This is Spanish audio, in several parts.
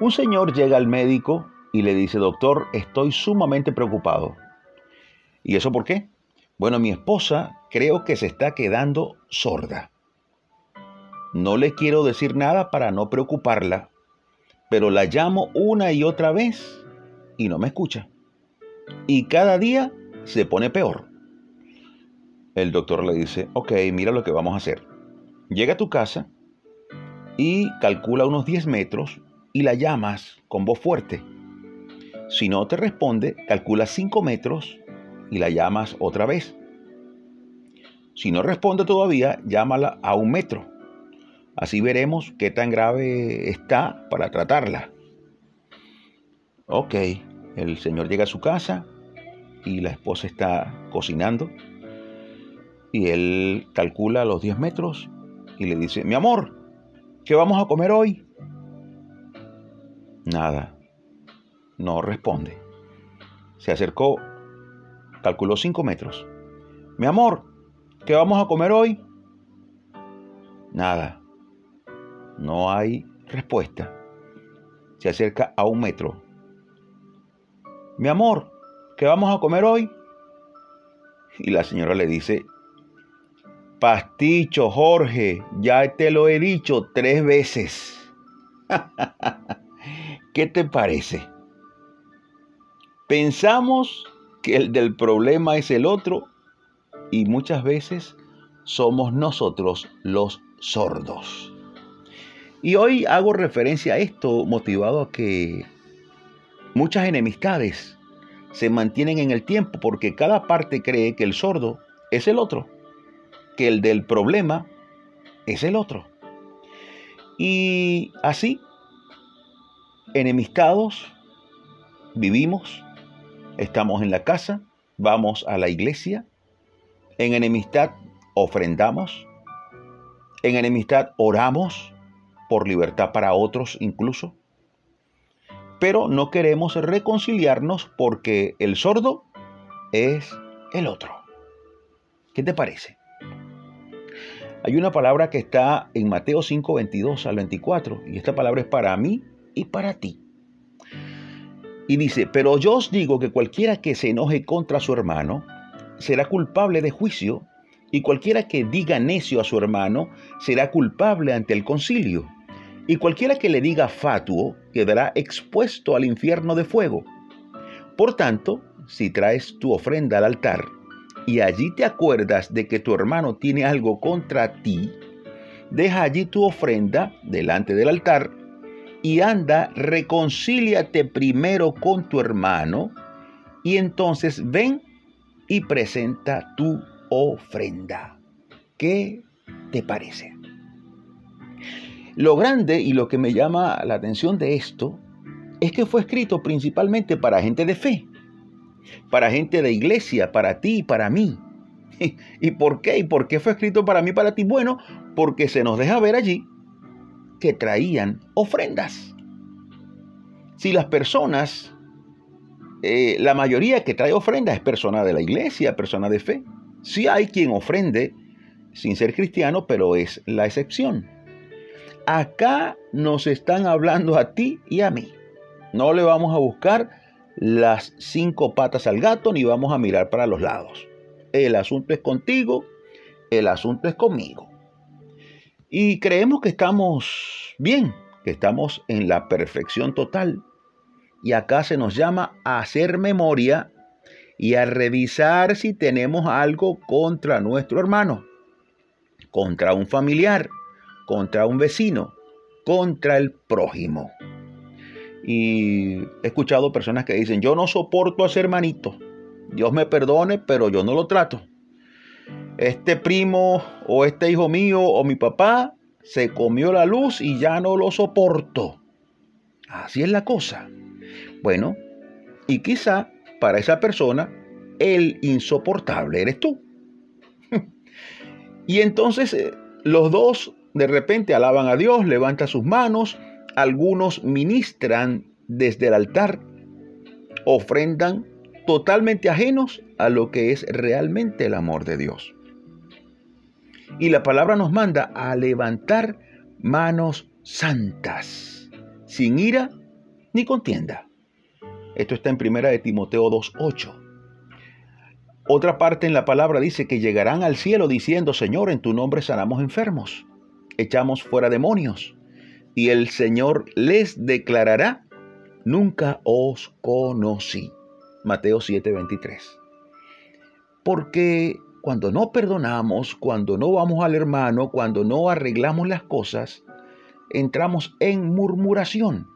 Un señor llega al médico y le dice, doctor, estoy sumamente preocupado. ¿Y eso por qué? Bueno, mi esposa creo que se está quedando sorda. No le quiero decir nada para no preocuparla, pero la llamo una y otra vez y no me escucha. Y cada día se pone peor. El doctor le dice, ok, mira lo que vamos a hacer. Llega a tu casa y calcula unos 10 metros y la llamas con voz fuerte. Si no te responde, calcula 5 metros y la llamas otra vez. Si no responde todavía, llámala a un metro. Así veremos qué tan grave está para tratarla. Ok, el señor llega a su casa y la esposa está cocinando y él calcula los 10 metros y le dice, mi amor, ¿qué vamos a comer hoy? Nada, no responde. Se acercó, calculó 5 metros. Mi amor, ¿qué vamos a comer hoy? Nada, no hay respuesta. Se acerca a un metro. Mi amor, ¿qué vamos a comer hoy? Y la señora le dice, Pasticho, Jorge, ya te lo he dicho tres veces. ¿Qué te parece? Pensamos que el del problema es el otro y muchas veces somos nosotros los sordos. Y hoy hago referencia a esto motivado a que muchas enemistades se mantienen en el tiempo porque cada parte cree que el sordo es el otro que el del problema es el otro. Y así, enemistados, vivimos, estamos en la casa, vamos a la iglesia, en enemistad ofrendamos, en enemistad oramos por libertad para otros incluso, pero no queremos reconciliarnos porque el sordo es el otro. ¿Qué te parece? Hay una palabra que está en Mateo 5, 22 al 24, y esta palabra es para mí y para ti. Y dice, pero yo os digo que cualquiera que se enoje contra su hermano será culpable de juicio, y cualquiera que diga necio a su hermano será culpable ante el concilio, y cualquiera que le diga fatuo quedará expuesto al infierno de fuego. Por tanto, si traes tu ofrenda al altar, y allí te acuerdas de que tu hermano tiene algo contra ti, deja allí tu ofrenda delante del altar y anda, reconcíliate primero con tu hermano y entonces ven y presenta tu ofrenda. ¿Qué te parece? Lo grande y lo que me llama la atención de esto es que fue escrito principalmente para gente de fe para gente de iglesia, para ti y para mí. ¿Y por qué? ¿Y por qué fue escrito para mí y para ti? Bueno, porque se nos deja ver allí que traían ofrendas. Si las personas, eh, la mayoría que trae ofrendas es persona de la iglesia, persona de fe. Sí hay quien ofrende sin ser cristiano, pero es la excepción. Acá nos están hablando a ti y a mí. No le vamos a buscar las cinco patas al gato ni vamos a mirar para los lados. El asunto es contigo, el asunto es conmigo. Y creemos que estamos bien, que estamos en la perfección total. Y acá se nos llama a hacer memoria y a revisar si tenemos algo contra nuestro hermano, contra un familiar, contra un vecino, contra el prójimo. Y he escuchado personas que dicen, yo no soporto a ese hermanito. Dios me perdone, pero yo no lo trato. Este primo o este hijo mío o mi papá se comió la luz y ya no lo soporto. Así es la cosa. Bueno, y quizá para esa persona el insoportable eres tú. y entonces eh, los dos de repente alaban a Dios, levantan sus manos algunos ministran desde el altar, ofrendan totalmente ajenos a lo que es realmente el amor de Dios. Y la palabra nos manda a levantar manos santas, sin ira ni contienda. Esto está en primera de Timoteo 2.8. Otra parte en la palabra dice que llegarán al cielo diciendo, Señor, en tu nombre sanamos enfermos, echamos fuera demonios, y el Señor les declarará, nunca os conocí. Mateo 7:23. Porque cuando no perdonamos, cuando no vamos al hermano, cuando no arreglamos las cosas, entramos en murmuración.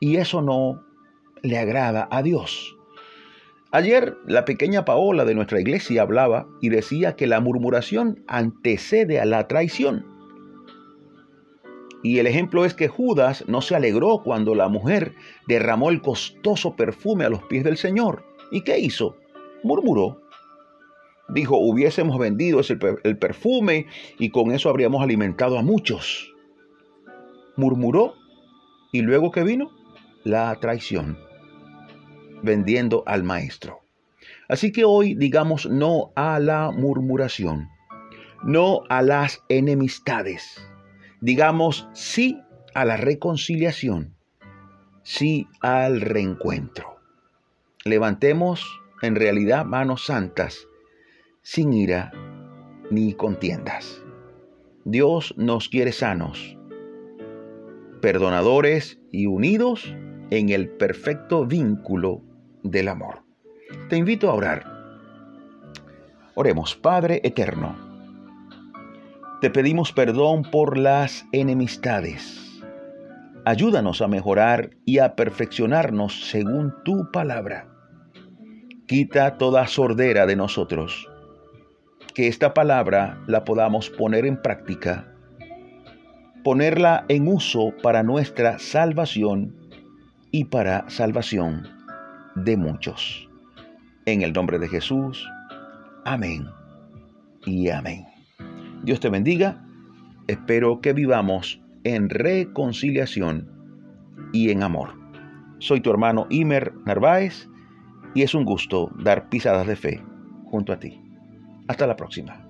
Y eso no le agrada a Dios. Ayer la pequeña Paola de nuestra iglesia hablaba y decía que la murmuración antecede a la traición. Y el ejemplo es que Judas no se alegró cuando la mujer derramó el costoso perfume a los pies del Señor. ¿Y qué hizo? Murmuró. Dijo, hubiésemos vendido el perfume y con eso habríamos alimentado a muchos. Murmuró y luego que vino la traición, vendiendo al maestro. Así que hoy digamos no a la murmuración, no a las enemistades digamos sí a la reconciliación, sí al reencuentro. Levantemos en realidad manos santas, sin ira ni contiendas. Dios nos quiere sanos, perdonadores y unidos en el perfecto vínculo del amor. Te invito a orar. Oremos, Padre Eterno te pedimos perdón por las enemistades. Ayúdanos a mejorar y a perfeccionarnos según tu palabra. Quita toda sordera de nosotros. Que esta palabra la podamos poner en práctica, ponerla en uso para nuestra salvación y para salvación de muchos. En el nombre de Jesús. Amén y amén. Dios te bendiga. Espero que vivamos en reconciliación y en amor. Soy tu hermano Imer Narváez y es un gusto dar pisadas de fe junto a ti. Hasta la próxima.